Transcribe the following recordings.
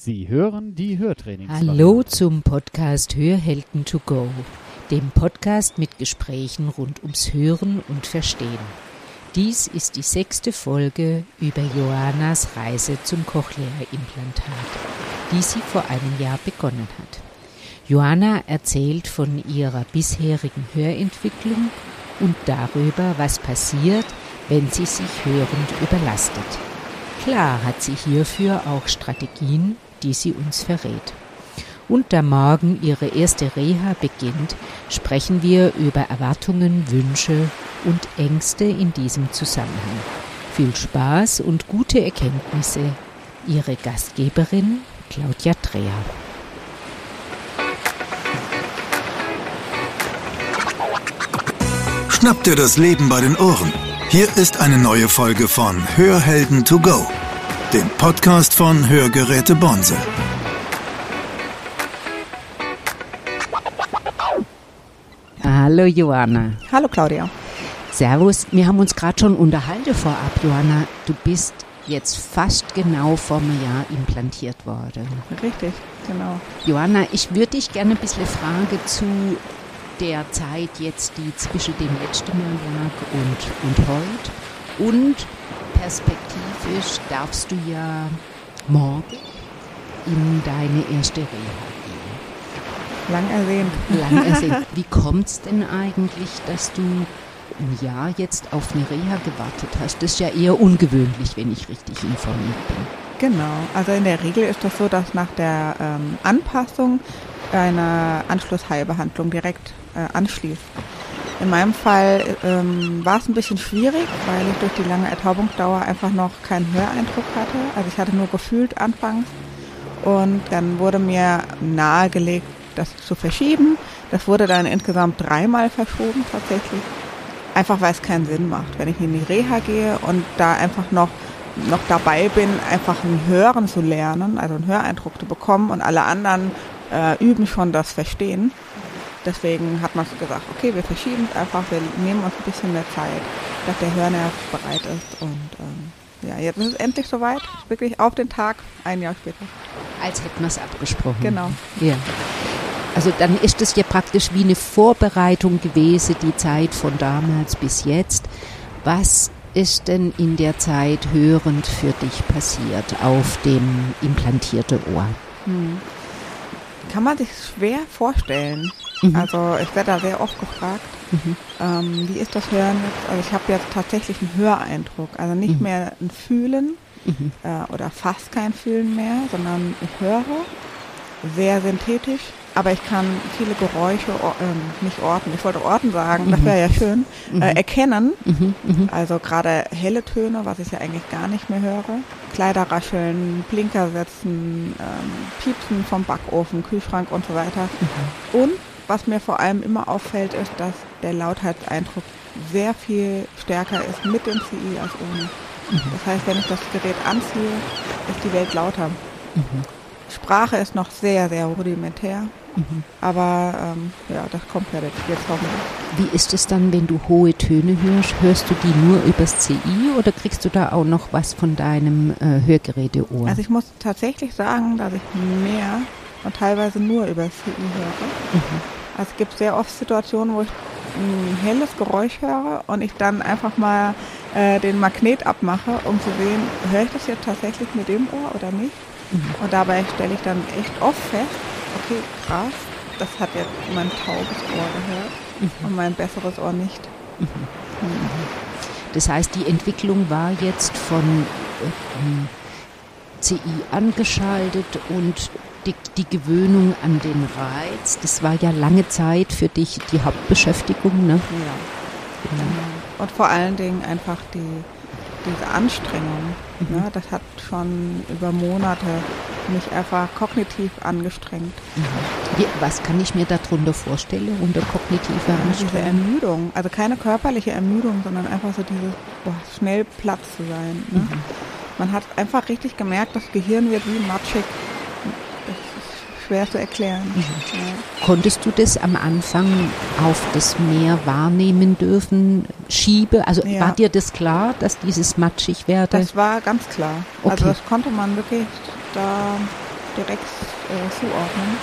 Sie hören die Hörtrainings. Hallo zum Podcast Hörhelden to go, dem Podcast mit Gesprächen rund ums Hören und Verstehen. Dies ist die sechste Folge über Joannas Reise zum Cochlea-Implantat, die sie vor einem Jahr begonnen hat. Joanna erzählt von ihrer bisherigen Hörentwicklung und darüber, was passiert, wenn sie sich hörend überlastet. Klar hat sie hierfür auch Strategien, die sie uns verrät. Und da morgen ihre erste Reha beginnt, sprechen wir über Erwartungen, Wünsche und Ängste in diesem Zusammenhang. Viel Spaß und gute Erkenntnisse. Ihre Gastgeberin Claudia Dreher. Schnapp dir das Leben bei den Ohren. Hier ist eine neue Folge von Hörhelden to go, dem Podcast von Hörgeräte Bonse. Hallo Johanna. Hallo Claudia. Servus. Wir haben uns gerade schon unterhalten vorab, Johanna. Du bist jetzt fast genau vor einem Jahr implantiert worden. Richtig, genau. Johanna, ich würde dich gerne ein bisschen fragen zu der Zeit jetzt, die zwischen dem letzten Mal lag und, und heute. Und perspektivisch darfst du ja morgen in deine erste Reha gehen. Lang ersehnt. Lang ersehnt. Wie kommt es denn eigentlich, dass du ein Jahr jetzt auf eine Reha gewartet hast? Das ist ja eher ungewöhnlich, wenn ich richtig informiert bin. Genau. Also in der Regel ist das so, dass nach der ähm, Anpassung eine Anschlussheilbehandlung direkt äh, anschließt. In meinem Fall ähm, war es ein bisschen schwierig, weil ich durch die lange Ertaubungsdauer einfach noch keinen Höreindruck hatte. Also ich hatte nur gefühlt anfangs. Und dann wurde mir nahegelegt, das zu verschieben. Das wurde dann insgesamt dreimal verschoben tatsächlich. Einfach weil es keinen Sinn macht. Wenn ich in die Reha gehe und da einfach noch, noch dabei bin, einfach ein Hören zu lernen, also einen Höreindruck zu bekommen und alle anderen äh, üben schon das Verstehen. Deswegen hat man gesagt, okay, wir verschieben es einfach, wir nehmen uns ein bisschen mehr Zeit, dass der Hörnerv bereit ist. Und ähm, ja, jetzt ist es endlich soweit, wirklich auf den Tag, ein Jahr später. Als hätten wir es abgesprochen. Genau. Ja. Also dann ist es ja praktisch wie eine Vorbereitung gewesen, die Zeit von damals bis jetzt. Was ist denn in der Zeit hörend für dich passiert auf dem implantierten Ohr? Hm. Kann man sich schwer vorstellen. Mhm. Also ich werde da sehr oft gefragt, mhm. ähm, wie ist das Hören jetzt? Also ich habe jetzt tatsächlich einen Höreindruck, also nicht mhm. mehr ein Fühlen mhm. äh, oder fast kein Fühlen mehr, sondern ich höre sehr synthetisch, aber ich kann viele Geräusche äh, nicht orten. Ich wollte orten sagen, das wäre ja schön. Äh, erkennen, also gerade helle Töne, was ich ja eigentlich gar nicht mehr höre. Kleider rascheln, Blinker setzen, ähm, Piepsen vom Backofen, Kühlschrank und so weiter. Und was mir vor allem immer auffällt, ist, dass der Lautheitseindruck sehr viel stärker ist mit dem CI als ohne. Mhm. Das heißt, wenn ich das Gerät anziehe, ist die Welt lauter. Mhm. Sprache ist noch sehr, sehr rudimentär. Mhm. Aber ähm, ja, das kommt ja jetzt hoffentlich. Wie ist es dann, wenn du hohe Töne hörst? Hörst du die nur übers CI oder kriegst du da auch noch was von deinem äh, Hörgeräteohr? Also ich muss tatsächlich sagen, dass ich mehr und teilweise nur übers CI höre. Mhm. Also es gibt sehr oft Situationen, wo ich ein helles Geräusch höre und ich dann einfach mal äh, den Magnet abmache, um zu sehen, höre ich das jetzt tatsächlich mit dem Ohr oder nicht. Mhm. Und dabei stelle ich dann echt oft fest, okay, krass, das hat jetzt mein taubes Ohr gehört mhm. und mein besseres Ohr nicht. Mhm. mhm. Das heißt, die Entwicklung war jetzt von äh, CI angeschaltet und die, die, Gewöhnung an den Reiz, das war ja lange Zeit für dich die Hauptbeschäftigung, ne? Ja. Genau. Und vor allen Dingen einfach die, diese Anstrengung. Mhm. Ne? Das hat schon über Monate mich einfach kognitiv angestrengt. Mhm. Was kann ich mir darunter vorstellen unter kognitiver Anstrengung? Diese Ermüdung, also keine körperliche Ermüdung, sondern einfach so dieses boah, schnell platt zu sein. Ne? Mhm. Man hat einfach richtig gemerkt, das Gehirn wird wie matschig schwer zu erklären. Mhm. Ja. Konntest du das am Anfang auf das Meer wahrnehmen dürfen, Schiebe? Also ja. war dir das klar, dass dieses matschig werde? Das war ganz klar. Also okay. Also das konnte man wirklich, da, direkt äh, zuordnen.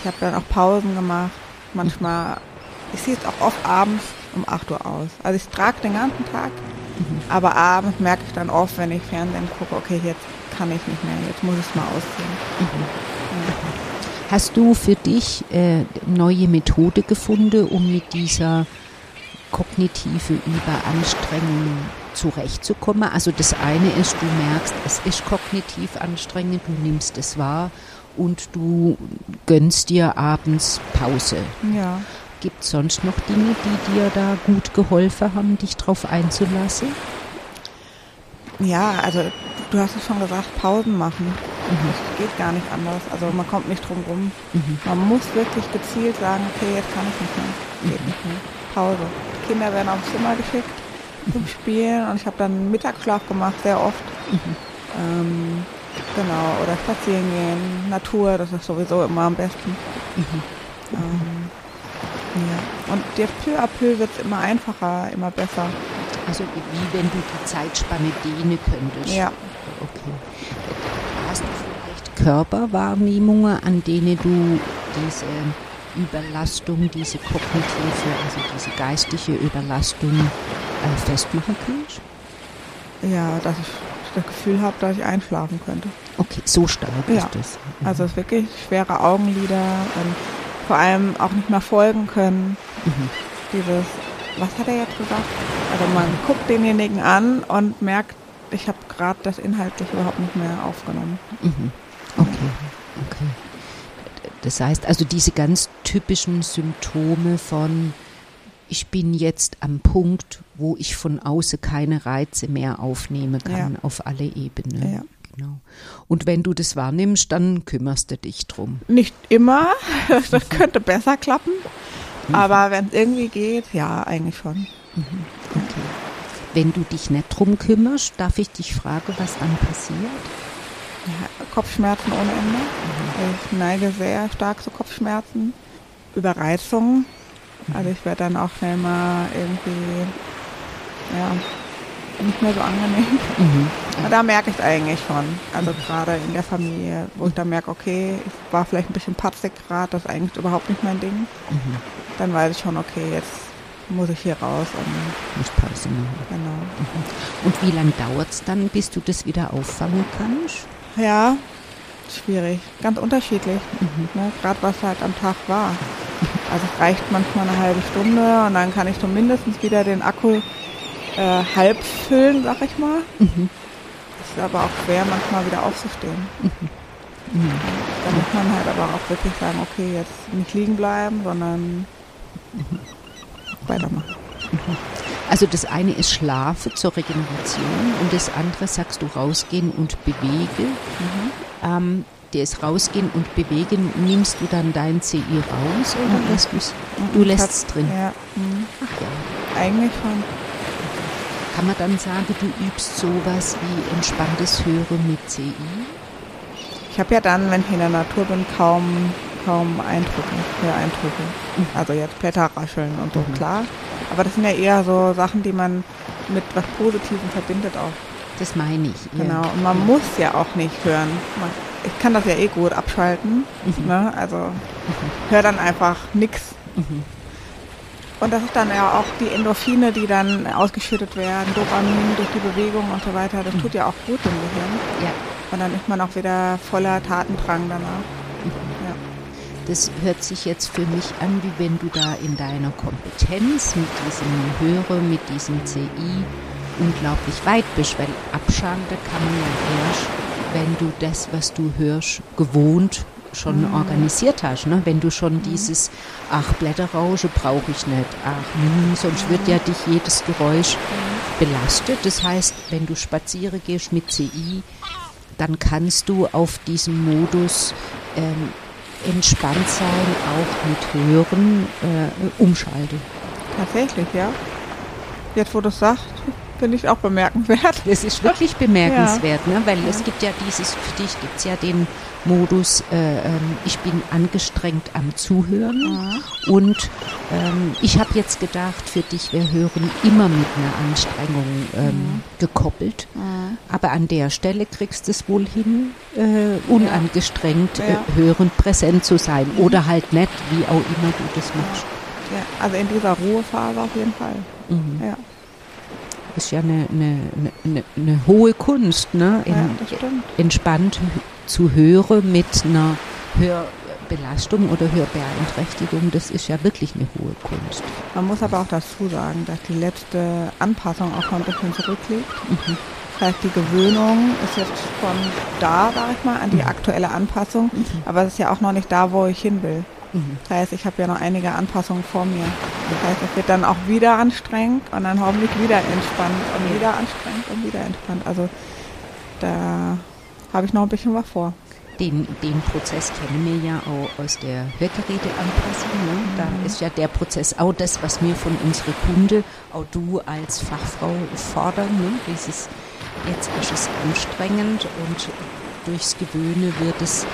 Ich habe dann auch Pausen gemacht. Manchmal, ich sehe es auch oft abends um 8 Uhr aus. Also ich trage den ganzen Tag, aber abends merke ich dann oft, wenn ich Fernsehen gucke, okay, jetzt kann ich nicht mehr, jetzt muss ich es mal ausziehen. Hast du für dich äh, neue Methode gefunden, um mit dieser kognitive Überanstrengung zurechtzukommen? Also das eine ist, du merkst, es ist kognitiv anstrengend, du nimmst es wahr und du gönnst dir abends Pause. Ja. Gibt es sonst noch Dinge, die dir da gut geholfen haben, dich drauf einzulassen? Ja, also du hast es schon gesagt, Pausen machen. Das geht gar nicht anders. Also man kommt nicht drum rum. Man muss wirklich gezielt sagen, okay, jetzt kann ich nicht mehr. Geht nicht mehr. Pause. Die Kinder werden aufs Zimmer geschickt zum Spielen und ich habe dann Mittagsschlaf gemacht, sehr oft. Ähm, genau, oder spazieren gehen, Natur, das ist sowieso immer am besten. Ähm, ja. Und jetzt peu à peu wird es immer einfacher, immer besser. Also wie wenn du die Zeitspanne dehnen könntest. Ja. Okay. Körperwahrnehmungen, an denen du diese Überlastung, diese kognitive, also diese geistige Überlastung äh, festmachen kannst? Ja, dass ich das Gefühl habe, dass ich einschlafen könnte. Okay, so stark Ja. ist das. Also es ist wirklich schwere Augenlider und vor allem auch nicht mehr folgen können. Mhm. Dieses, was hat er jetzt gesagt? Also man guckt denjenigen an und merkt, ich habe gerade das inhaltlich überhaupt nicht mehr aufgenommen. Mhm. Okay. Das heißt also diese ganz typischen Symptome von ich bin jetzt am Punkt, wo ich von außen keine Reize mehr aufnehmen kann Ja. auf alle Ebenen. Ja. Genau. Und wenn du das wahrnimmst, dann kümmerst du dich drum. Nicht immer, das könnte besser klappen, aber wenn es irgendwie geht, ja, eigentlich schon. Okay. Wenn du dich nicht drum kümmerst, darf ich dich fragen, was dann passiert? Ja, Kopfschmerzen ohne Ende. Ich neige sehr stark zu Kopfschmerzen. Überreizung. Also ich werde dann auch schnell mal irgendwie, ja, nicht mehr so angenehm. Aber da merke ich es eigentlich schon. Also gerade in der Familie, wo ich dann merke, okay, ich war vielleicht ein bisschen patzig gerade, das ist eigentlich überhaupt nicht mein Ding. Dann weiß ich schon, okay, jetzt muss ich hier raus und Muss Pause machen. genau. Und wie lange dauert es dann, bis du das wieder auffangen kannst? Ja, schwierig. Ganz unterschiedlich. Ne? Gerade was halt am Tag war. Also es reicht manchmal eine halbe Stunde und dann kann ich zumindest wieder den Akku äh, halb füllen, sag ich mal. Es ist aber auch schwer, manchmal wieder aufzustehen. Da muss man halt aber auch wirklich sagen, okay, jetzt nicht liegen bleiben, sondern weitermachen. Also das eine ist Schlafen zur Regeneration und das andere sagst du rausgehen und bewegen. Ähm, das Rausgehen und Bewegen, nimmst du dann dein CI raus oder lässt du's? Du lässt es drin. Ja, mhm. Ach ja. eigentlich schon. Kann man dann sagen, du übst sowas wie entspanntes Hören mit CI? Ich habe ja dann, wenn ich in der Natur bin, kaum, kaum Eindrücke, mehr Eindrücke. Also jetzt Blätter rascheln und so, klar. Aber das sind ja eher so Sachen, die man mit was Positivem verbindet auch. Das meine ich. ja. Genau. Und man muss ja auch nicht hören. Man, ich kann das ja eh gut abschalten. Ne? Also hör dann einfach nix. Und das ist dann ja auch die Endorphine, die dann ausgeschüttet werden, Dopamin durch die Bewegung und so weiter. Das tut ja auch gut dem Gehirn. Ja, Und dann ist man auch wieder voller Tatendrang danach. Das hört sich jetzt für mich an, wie wenn du da in deiner Kompetenz mit diesem Hören, mit diesem CI unglaublich weit bist, weil abschalten kann man ja erst, wenn du das, was du hörst, gewohnt schon organisiert hast. Ne? Wenn du schon dieses, ach, Blätterrausche brauche ich nicht, ach, hm, sonst wird ja dich jedes Geräusch belastet. Das heißt, wenn du spazieren gehst mit CI, dann kannst du auf diesen Modus ähm, entspannt sein, auch mit Hören äh, umschalten. Tatsächlich, ja. Jetzt, wo du es sagst, finde ich auch bemerkenswert. Das ist wirklich bemerkenswert, ne? weil es gibt ja dieses, für dich gibt es ja den Modus, äh, ähm, ich bin angestrengt am Zuhören und ähm, ich habe jetzt gedacht, für dich wäre Hören immer mit einer Anstrengung ähm, gekoppelt, aber an der Stelle kriegst du es wohl hin, äh, unangestrengt äh, Ja. hörend präsent zu sein oder halt nicht, wie auch immer du das machst. Ja, also in dieser Ruhephase auf jeden Fall. Mhm. Ja, ist ja eine, eine, eine, eine hohe Kunst, ne? ja In, das stimmt. entspannt zu hören mit einer Hörbelastung oder Hörbeeinträchtigung, das ist ja wirklich eine hohe Kunst. Man muss aber auch dazu sagen, dass die letzte Anpassung auch schon ein bisschen zurückliegt. Das heißt, die Gewöhnung ist jetzt schon da, sag ich mal, an die aktuelle Anpassung. Aber es ist ja auch noch nicht da, wo ich hin will. Das heißt, ich habe ja noch einige Anpassungen vor mir. Das heißt, es wird dann auch wieder anstrengend und dann hoffentlich wieder entspannt und wieder anstrengend und wieder entspannt. Also da habe ich noch ein bisschen was vor. Den, den Prozess kennen wir ja auch aus der Hörgeräteanpassung. Ne? Da ist ja der Prozess auch das, was wir von unseren Kunden, auch du als Fachfrau fordern. Ne? Dieses, jetzt ist es anstrengend und durchs Gewöhne wird es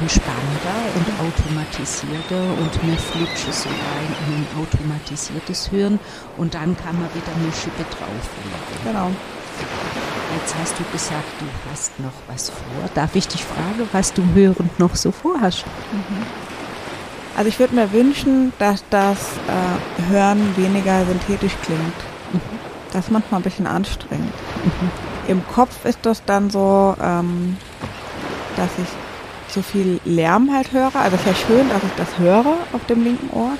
entspannter und automatisierter und mir flutscht so rein in ein automatisiertes Hören und dann kann man wieder eine Schippe drauflegen. Genau. Jetzt hast du gesagt, du hast noch was vor. Darf ich dich fragen, was du hörend noch so vorhast? Also ich würde mir wünschen, dass das äh, Hören weniger synthetisch klingt. Das ist manchmal ein bisschen anstrengend. Im Kopf ist das dann so, ähm, dass ich so viel Lärm halt höre. Also es ist ja schön, dass ich das höre auf dem linken Ohr.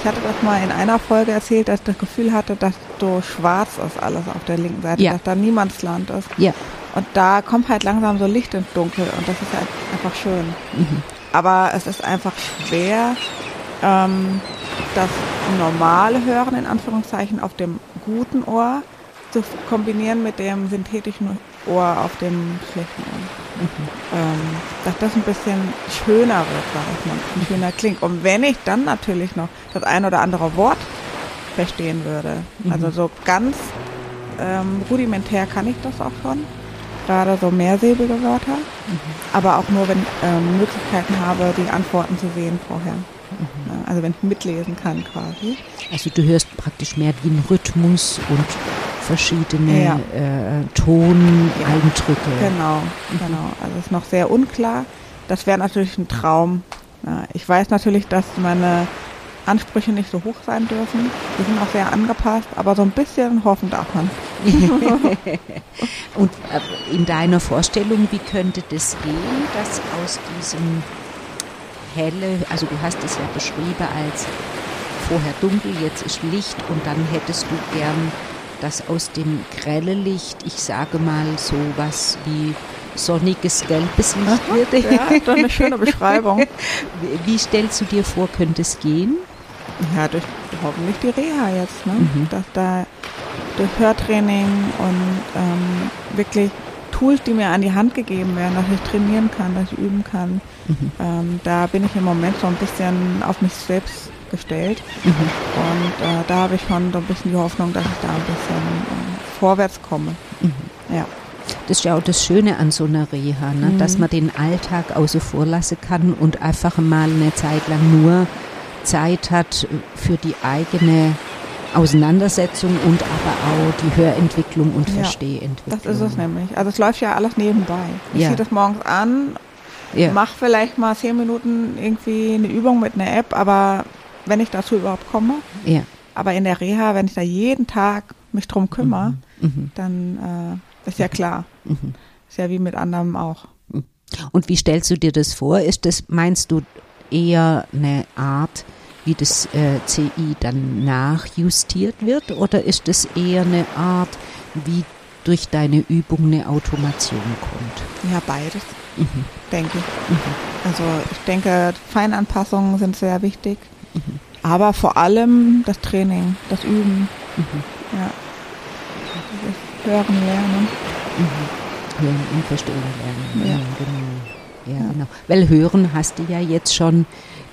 Ich hatte das mal in einer Folge erzählt, dass ich das Gefühl hatte, dass so schwarz ist alles auf der linken Seite, Ja. dass da Niemandsland ist. Ja. Und da kommt halt langsam so Licht ins Dunkel und das ist halt einfach schön. Aber es ist einfach schwer, ähm, das normale Hören in Anführungszeichen auf dem guten Ohr zu kombinieren mit dem synthetischen Ohr auf dem schlechten Ohr. Ähm, dass das ein bisschen schöner wird, sag ich mal, ein schöner klingt. Und wenn ich dann natürlich noch das ein oder andere Wort verstehen würde, also so ganz ähm, rudimentär kann ich das auch schon, gerade so mehrsilbige Wörter, aber auch nur, wenn ich ähm, Möglichkeiten habe, die Antworten zu sehen vorher. Ja, Also wenn ich mitlesen kann quasi. Also du hörst praktisch mehr den Rhythmus und verschiedene Ja. äh, Toneindrücke. Genau, genau. Also es ist noch sehr unklar. Das wäre natürlich ein Traum. Ja, ich weiß natürlich, dass meine Ansprüche nicht so hoch sein dürfen. Die sind auch sehr angepasst, aber so ein bisschen hoffen darf man. Und äh, in deiner Vorstellung, wie könnte das gehen, dass aus diesem helle, also du hast es ja beschrieben als vorher dunkel, jetzt ist Licht und dann hättest du gern, dass aus dem grelle Licht, ich sage mal so was wie sonniges gelbes Licht wird. Ja, ist eine schöne Beschreibung. Wie- stellst du dir vor, könnte es gehen? Ja, durch hoffentlich die Reha jetzt, ne? Dass da durch Hörtraining und ähm, wirklich Tools, die mir an die Hand gegeben werden, dass ich trainieren kann, dass ich üben kann. Ähm, da bin ich im Moment so ein bisschen auf mich selbst gestellt. Und äh, da habe ich schon so ein bisschen die Hoffnung, dass ich da ein bisschen äh, vorwärts komme. Ja. Das ist ja auch das Schöne an so einer Reha, ne? dass man den Alltag außer vor lassen kann und einfach mal eine Zeit lang nur Zeit hat für die eigene Auseinandersetzung und aber auch die Hörentwicklung und Ja, Verstehentwicklung. Das ist es nämlich. Also es läuft ja alles nebenbei. Ich Ja. ziehe das morgens an, Ja. mach vielleicht mal zehn Minuten irgendwie eine Übung mit einer App, aber wenn ich dazu überhaupt komme, ja. aber in der Reha, wenn ich da jeden Tag mich drum kümmere, Mhm. dann äh, ist ja klar. Ist ja wie mit anderem auch. Und wie stellst du dir das vor? Ist das, meinst du, eher eine Art, wie das äh, CI dann nachjustiert wird? Oder ist es eher eine Art, wie durch deine Übung eine Automation kommt? Ja, beides, denke ich. Also ich denke, Feinanpassungen sind sehr wichtig, aber vor allem das Training, das Üben. Ja. Das Hören, Lernen. Hören und verstehen lernen. Ja. Ja, genau. Ja, Ja. genau. Weil Hören hast du ja jetzt schon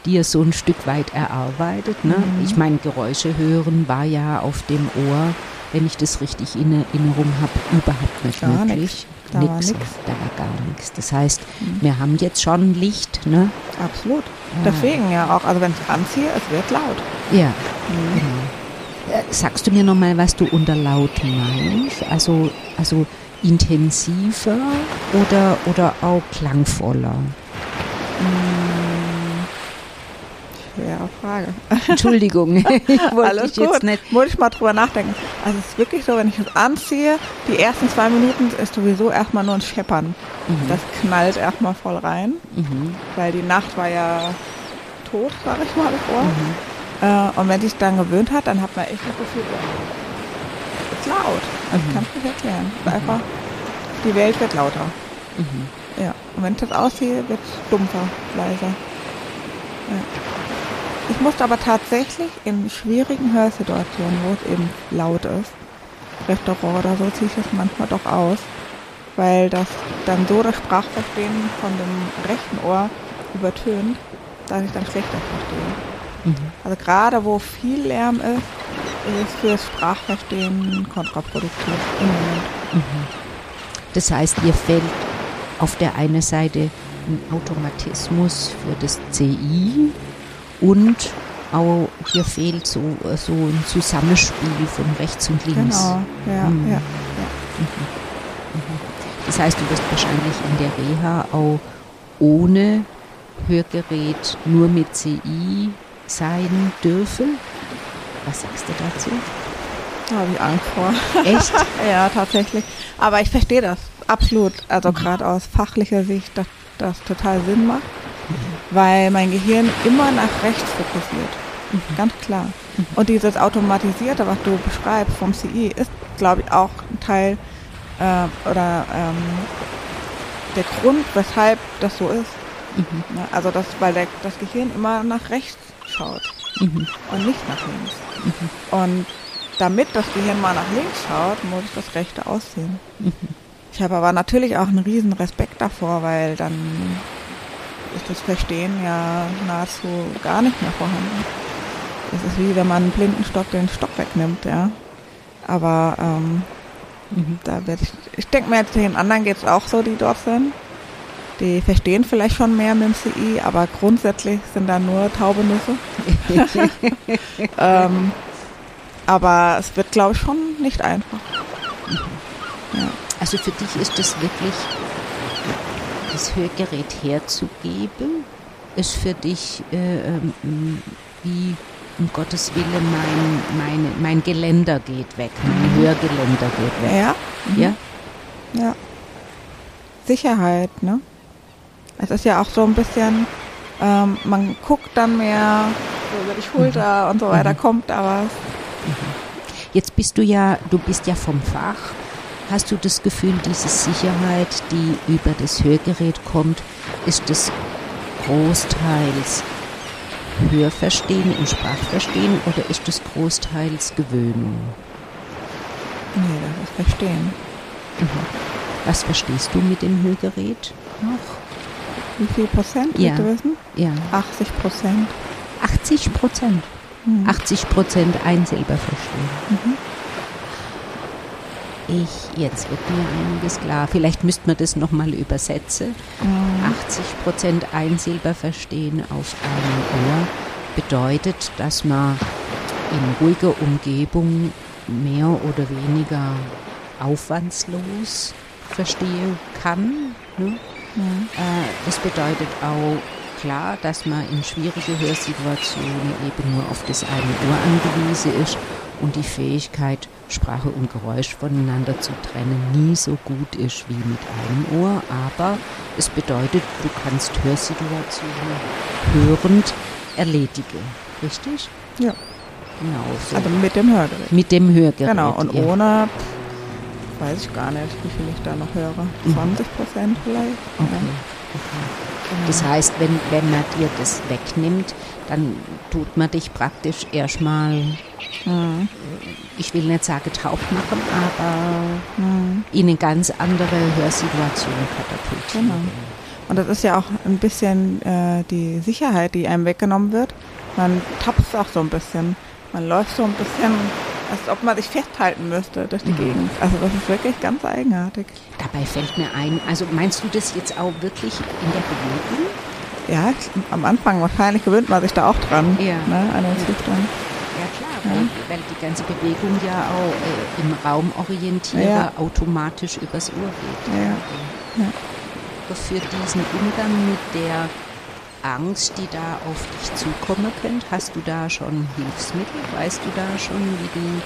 dir so ein Stück weit erarbeitet. Ne? Mhm. Ich meine, Geräusche hören war ja auf dem Ohr wenn ich das richtig in Erinnerung habe, überhaupt nicht Gar möglich. Da nix. Da war gar nichts. Das heißt, Mhm. wir haben jetzt schon Licht, ne? Absolut. Ja. Deswegen ja auch, also wenn ich anziehe, es wird laut. Ja, Mhm. genau. Äh, Sagst du mir nochmal, was du unter laut meinst? Also, also intensiver oder, oder auch klangvoller? Schwere Frage. Entschuldigung, ich wollte Alles dich jetzt gut. nicht. Muss ich mal drüber nachdenken. Also es ist wirklich so, wenn ich es anziehe, die ersten zwei Minuten ist sowieso erstmal nur ein Scheppern. Mhm. Das knallt erstmal voll rein, Mhm. weil die Nacht war ja tot, sag ich mal vor. Mhm. Äh, und wenn sich dann gewöhnt hat, dann hat man echt das Gefühl, oh, ist laut. Also ich kann es nicht erklären. Es ist Einfach, die Welt wird lauter. Mhm. Ja. Und wenn ich das ausziehe, wird es dumpfer, leiser. Ja. Ich musste aber tatsächlich in schwierigen Hörsituationen, wo es eben laut ist, Restaurant oder so, ziehe ich das manchmal doch aus, weil das dann so das Sprachverstehen von dem rechten Ohr übertönt, dass ich dann schlechter verstehe. Mhm. Also gerade wo viel Lärm ist, ist es fürs Sprachverstehen kontraproduktiv im Moment. Mhm. Das heißt, dir fällt auf der einen Seite ein Automatismus für das CI und auch dir fehlt so, so ein Zusammenspiel von rechts und links. Genau, ja, Mhm. ja. Das heißt, du wirst wahrscheinlich in der Reha auch ohne Hörgerät nur mit CI sein dürfen. Was sagst du dazu? Da habe ich Angst vor. Echt? Ja, tatsächlich. Aber ich verstehe das absolut. Also gerade aus fachlicher Sicht, dass das total Sinn macht, weil mein Gehirn immer nach rechts fokussiert. Ganz klar. Und dieses Automatisierte, was du beschreibst vom CI, ist, glaube ich, auch ein Teil äh, oder ähm, der Grund, weshalb das so ist. Mhm. Ne? Also das, weil der, das Gehirn immer nach rechts schaut Mhm. und nicht nach links. Und damit das Gehirn mal nach links schaut, muss ich das Rechte ausziehen. Ich habe aber natürlich auch einen riesen Respekt davor, weil dann ist das Verstehen ja nahezu gar nicht mehr vorhanden. Es ist wie wenn man einen blinden Stock den Stock wegnimmt, ja. Aber ähm, Mhm. da werde ich, ich denke mir jetzt den anderen geht es auch so, die dort sind. Die verstehen vielleicht schon mehr mit dem CI, aber grundsätzlich sind da nur taube Nüsse. ähm, aber es wird, glaube ich, schon nicht einfach. Also für dich ist es wirklich, das Hörgerät herzugeben, ist für dich äh, ähm, wie um Gottes Wille mein, meine, mein Geländer geht weg, mein Hörgeländer geht weg. Ja, Ja? ja. Sicherheit, ne? Es ist ja auch so ein bisschen, ähm, man guckt dann mehr so über die Schulter und so weiter, Mhm. kommt da was. Jetzt bist du ja, du bist ja vom Fach. Hast du das Gefühl, diese Sicherheit, die über das Hörgerät kommt, ist das großteils Hörverstehen und Sprachverstehen oder ist das großteils Gewöhnung? Nee, das ist Verstehen. Was verstehst du mit dem Hörgerät noch? Wie viel Prozent, Ja. du wissen? Ja, 80 Prozent. 80 Prozent. Hm. 80 Prozent einsilber verstehen. Mhm. Ich, jetzt wird mir einiges klar. Vielleicht müsste man das nochmal übersetzen. Mhm. 80 Prozent Einsilber verstehen auf einem Ohr bedeutet, dass man in ruhiger Umgebung mehr oder weniger aufwandslos verstehen kann. Ne? Mhm. Äh, das bedeutet auch klar, dass man in schwierige Hörsituationen eben nur auf das eine Ohr angewiesen ist und die Fähigkeit, Sprache und Geräusch voneinander zu trennen, nie so gut ist wie mit einem Ohr. Aber es bedeutet, du kannst Hörsituationen hörend erledigen. Richtig? Ja. Genau so. Also mit dem Hörgerät. mit dem Hörgerät. Genau, und ja. ohne, weiß ich gar nicht, wie viel ich da noch höre. Mhm. 20 Prozent vielleicht. Okay. okay. Das heißt, wenn, wenn man dir das wegnimmt, dann tut man dich praktisch erstmal. Mhm. ich will nicht sagen taub machen, aber Mhm. in eine ganz andere Hörsituation katapultieren. Genau. Und das ist ja auch ein bisschen äh, die Sicherheit, die einem weggenommen wird. Man tapst auch so ein bisschen. Man läuft so ein bisschen als ob man sich festhalten müsste durch die Gegend. Also das ist wirklich ganz eigenartig. Dabei fällt mir ein, also meinst du das jetzt auch wirklich in der Bewegung? Ja, am Anfang wahrscheinlich gewöhnt man sich da auch dran, Ja. ne, an den Zustand. Ja klar, weil, weil die ganze Bewegung ja auch äh, im Raum orientiere Ja. automatisch übers Ohr geht. Ja. Ja. Für diesen Umgang mit der Angst, die da auf dich zukommen könnte, hast du da schon Hilfsmittel? Weißt du da schon, wie du,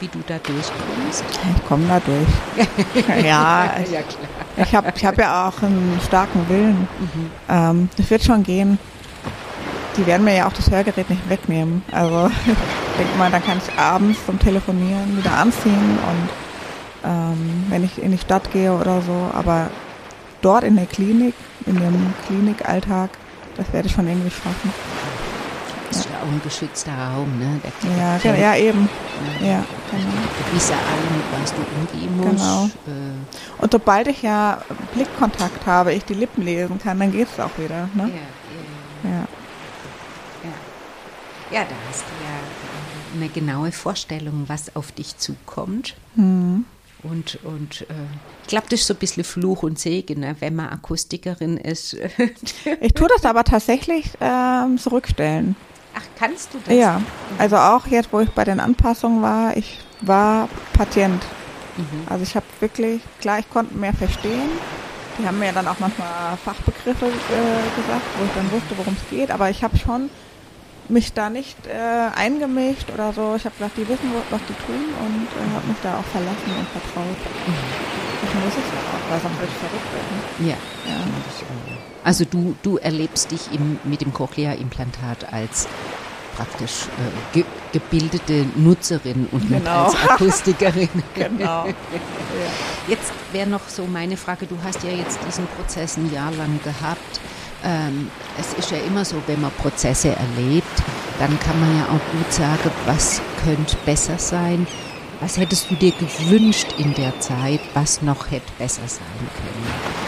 wie du da durchkommst? Ich komme da durch. ja, ich, ja ich habe ich hab ja auch einen starken Willen. Mhm. Ähm, das wird schon gehen. Die werden mir ja auch das Hörgerät nicht wegnehmen. Also ich denke mal, dann kann ich abends zum Telefonieren wieder anziehen und ähm, wenn ich in die Stadt gehe oder so, aber dort in der Klinik, in dem Klinikalltag, das werde ich schon irgendwie schaffen. Das ist ja auch ein geschützter Raum, ne? Ja, kennt- ja, ja eben. Ja, genau. Du weißt ja alle, mit was du umgehen musst. Genau. Äh, Und sobald ich ja Blickkontakt habe, ich die Lippen lesen kann, dann geht es auch wieder. ja, Ne? ja, Ja. ja. ja, da hast du ja eine genaue Vorstellung, was auf dich zukommt. Hm. Und, und äh, ich glaube, das ist so ein bisschen Fluch und Segen, ne? wenn man Akustikerin ist. Ich tue das aber tatsächlich ähm, zurückstellen. Ach, kannst du das? Ja, also auch jetzt, wo ich bei den Anpassungen war, ich war Patient. Mhm. Also ich habe wirklich, klar, ich konnte mehr verstehen. Die haben mir dann auch manchmal Fachbegriffe äh, gesagt, wo ich dann wusste, worum es geht. Aber ich habe schon mich da nicht äh, eingemischt oder so. Ich habe gedacht, die wissen, was die tun und äh, habe mich da auch verlassen und vertraut. Ich muss es ja auch, weil sonst würde ich verrückt werden. Ja. Ja. Also du, du erlebst dich im, mit dem Cochlea-Implantat als praktisch äh, ge gebildete Nutzerin und nicht Genau. als Akustikerin. Genau. Jetzt wäre noch so meine Frage, du hast ja jetzt diesen Prozess ein Jahr lang gehabt. Ähm, es ist ja immer so, wenn man Prozesse erlebt, dann kann man ja auch gut sagen, was könnte besser sein. Was hättest du dir gewünscht in der Zeit, was noch hätte besser sein können?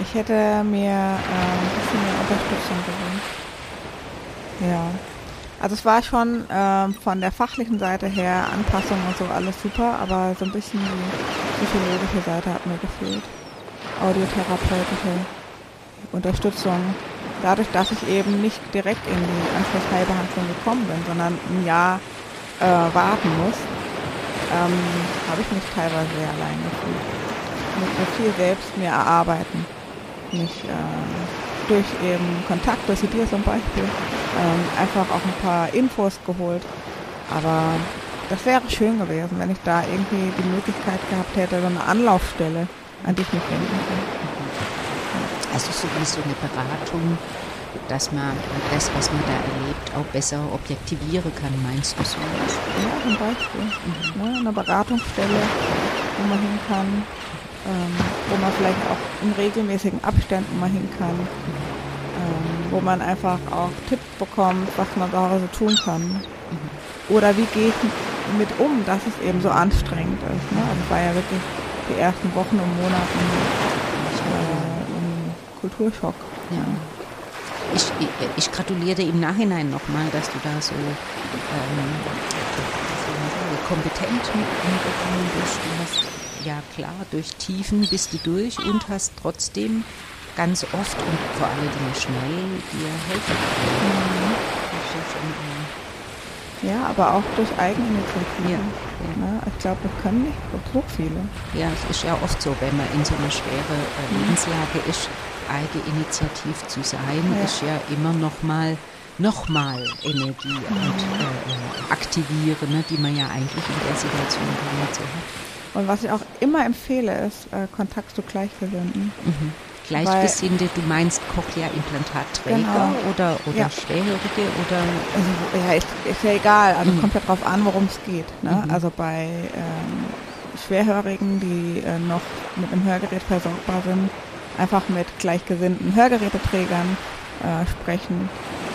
Ich hätte mir äh, ein bisschen mehr Unterstützung gewünscht. Ja. Also es war schon ähm, von der fachlichen Seite her Anpassung und so alles super, aber so ein bisschen die psychologische Seite hat mir gefehlt. Audiotherapeutische Unterstützung. Dadurch, dass ich eben nicht direkt in die Anschlussheilbehandlung gekommen bin, sondern ein Jahr äh, warten muss, ähm, habe ich mich teilweise sehr allein gefühlt. Ich musste viel selbst mir erarbeiten mich äh, durch eben Kontakte, zu dir zum Beispiel, ähm, einfach auch ein paar Infos geholt. Aber das wäre schön gewesen, wenn ich da irgendwie die Möglichkeit gehabt hätte, so eine Anlaufstelle, an die ich mich wenden kann. Also so wie so eine Beratung, dass man das, was man da erlebt, auch besser objektivieren kann, meinst du so? Ja, zum Beispiel. Ne, eine Beratungsstelle, wo man hin kann, ähm, wo man vielleicht auch in regelmäßigen Abständen mal hin kann, ähm, wo man einfach auch Tipps bekommt, was man zu Hause tun kann. Oder wie ich mit um, dass es eben so anstrengend ist. Ne? Also war ja wirklich die ersten Wochen und Monate Kulturschock. Ja. Ich, ich, gratuliere dir im Nachhinein nochmal, dass du da so, ähm, kompetent mit umgegangen bist. Du hast, ja klar, durch Tiefen bist du durch und hast trotzdem ganz oft und vor allen Dingen schnell dir helfen können. Das ist ja Ja, aber auch durch Eigeninitiative. Ja, Ne? Ich glaube, wir können nicht so viele. Ja, es ist ja oft so, wenn man in so einer schweren äh, Lebenslage ist, eigeninitiativ zu sein, Ja. ist ja immer noch mal, noch mal Energie und äh, aktivieren, ne, die man ja eigentlich in der Situation gar nicht so hat. Und was ich auch immer empfehle, ist äh, Kontakt zu Gleichgesinnten. Mhm. Gleichgesinnte, du meinst Cochlea-Implantatträger Genau. oder, oder Ja. Schwerhörige oder Also, ja, ist, ist ja egal. Also Mhm. kommt ja drauf an, worum es geht. Ne? Mhm. Also bei ähm, Schwerhörigen, die äh, noch mit einem Hörgerät versorgbar sind, einfach mit gleichgesinnten Hörgeräteträgern äh, sprechen.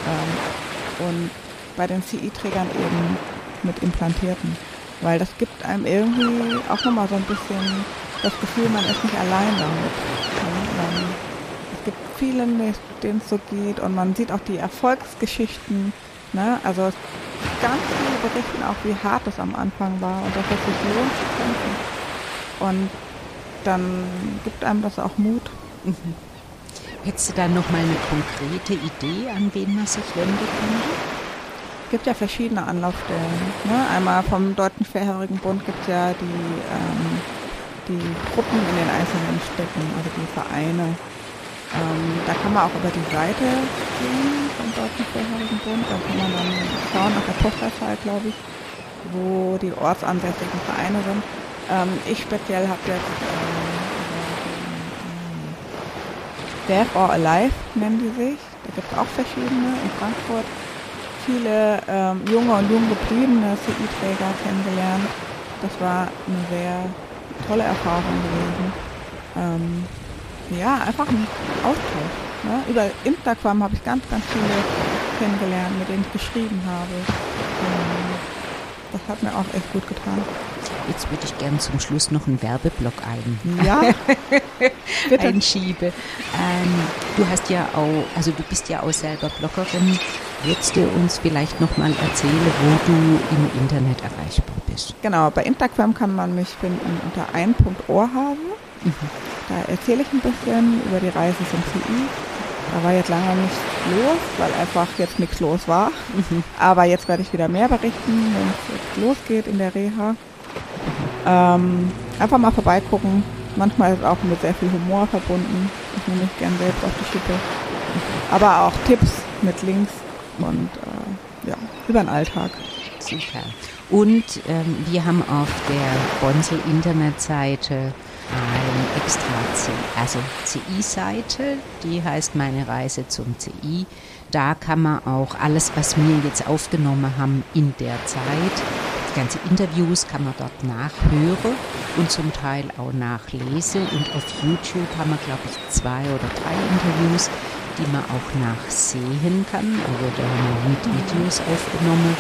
Ähm, und bei den CI-Trägern eben mit Implantierten. Weil das gibt einem irgendwie auch nochmal so ein bisschen das Gefühl, man ist nicht allein damit. Ne? Man, es gibt viele, denen es so geht und man sieht auch die Erfolgsgeschichten Ne? Also ganz viele berichten auch, wie hart es am Anfang war und dass es sich lohnt zu kämpfen. Und dann gibt einem das auch Mut. Mhm. Hättest du da nochmal eine konkrete Idee, an wen man sich wenden könnte? Es gibt ja verschiedene Anlaufstellen. Ne? Einmal vom Deutschen Schwerhörigen Bund gibt es ja die, ähm, die Gruppen in den einzelnen Städten, also die Vereine. Ähm, da kann man auch über die Seite gehen vom Deutschen Schwerhörigen Bund. Da kann man dann schauen nach der Postleitzahl, glaube ich, wo die ortsansässigen Vereine sind. Ähm, ich speziell habe jetzt äh, Dead or Alive nennen die sich. Da gibt es auch verschiedene in Frankfurt. Viele ähm, junge und jung gebliebene CI-Träger kennengelernt. Das war eine sehr tolle Erfahrung gewesen. Ähm, ja, einfach ein Austausch. Ne? Über Instagram habe ich ganz, ganz viele kennengelernt, mit denen ich geschrieben habe. Ähm, das hat mir auch echt gut getan. Jetzt würde ich gerne zum Schluss noch einen Werbeblock ein. Ja, bitte. einschiebe. Ähm, du hast ja auch, also du bist ja auch selber Bloggerin. Würdest du uns vielleicht nochmal erzählen, wo du im Internet erreichbar bist? Genau, bei Instagram kann man mich finden unter ein.ohrhasen. Mhm. Da erzähle ich ein bisschen über die Reise zum CI. Da war jetzt lange nichts los, weil einfach jetzt nichts los war. Mhm. Aber jetzt werde ich wieder mehr berichten, wenn es losgeht in der Reha. Ähm, einfach mal vorbeigucken. Manchmal ist es auch mit sehr viel Humor verbunden. Ich nehme mich gern selbst auf die Schippe. Aber auch Tipps mit Links und äh, ja, über den Alltag. Super. Und ähm, wir haben auf der Bonsel Internetseite ein extra C, also CI-Seite, die heißt Meine Reise zum CI. Da kann man auch alles, was wir jetzt aufgenommen haben in der Zeit, ganze Interviews kann man dort nachhören und zum Teil auch nachlesen. Und auf YouTube haben wir, glaube ich, zwei oder drei Interviews, die man auch nachsehen kann. Also da haben wir mit Videos aufgenommen,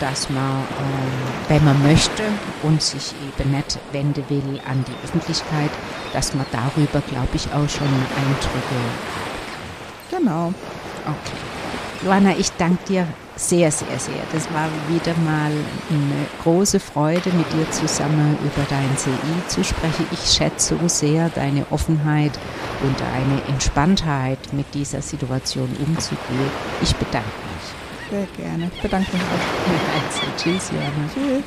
dass man, äh, wenn man möchte und sich eben nicht wenden will an die Öffentlichkeit, dass man darüber, glaube ich, auch schon Eindrücke Genau. Okay. Luana, ich danke dir sehr, sehr, sehr. Das war wieder mal eine große Freude, mit dir zusammen über dein CI zu sprechen. Ich schätze so sehr deine Offenheit und deine Entspanntheit, mit dieser Situation umzugehen. Ich bedanke mich. Sehr gerne. Ich bedanke mich auch. Also, tschüss, Jana. Tschüss.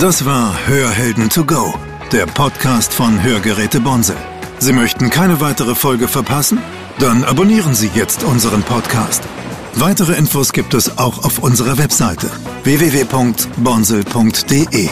Das war Hörhelden to go, der Podcast von Hörgeräte Bonse. Sie möchten keine weitere Folge verpassen? Dann abonnieren Sie jetzt unseren Podcast. Weitere Infos gibt es auch auf unserer Webseite www.bonsel.de.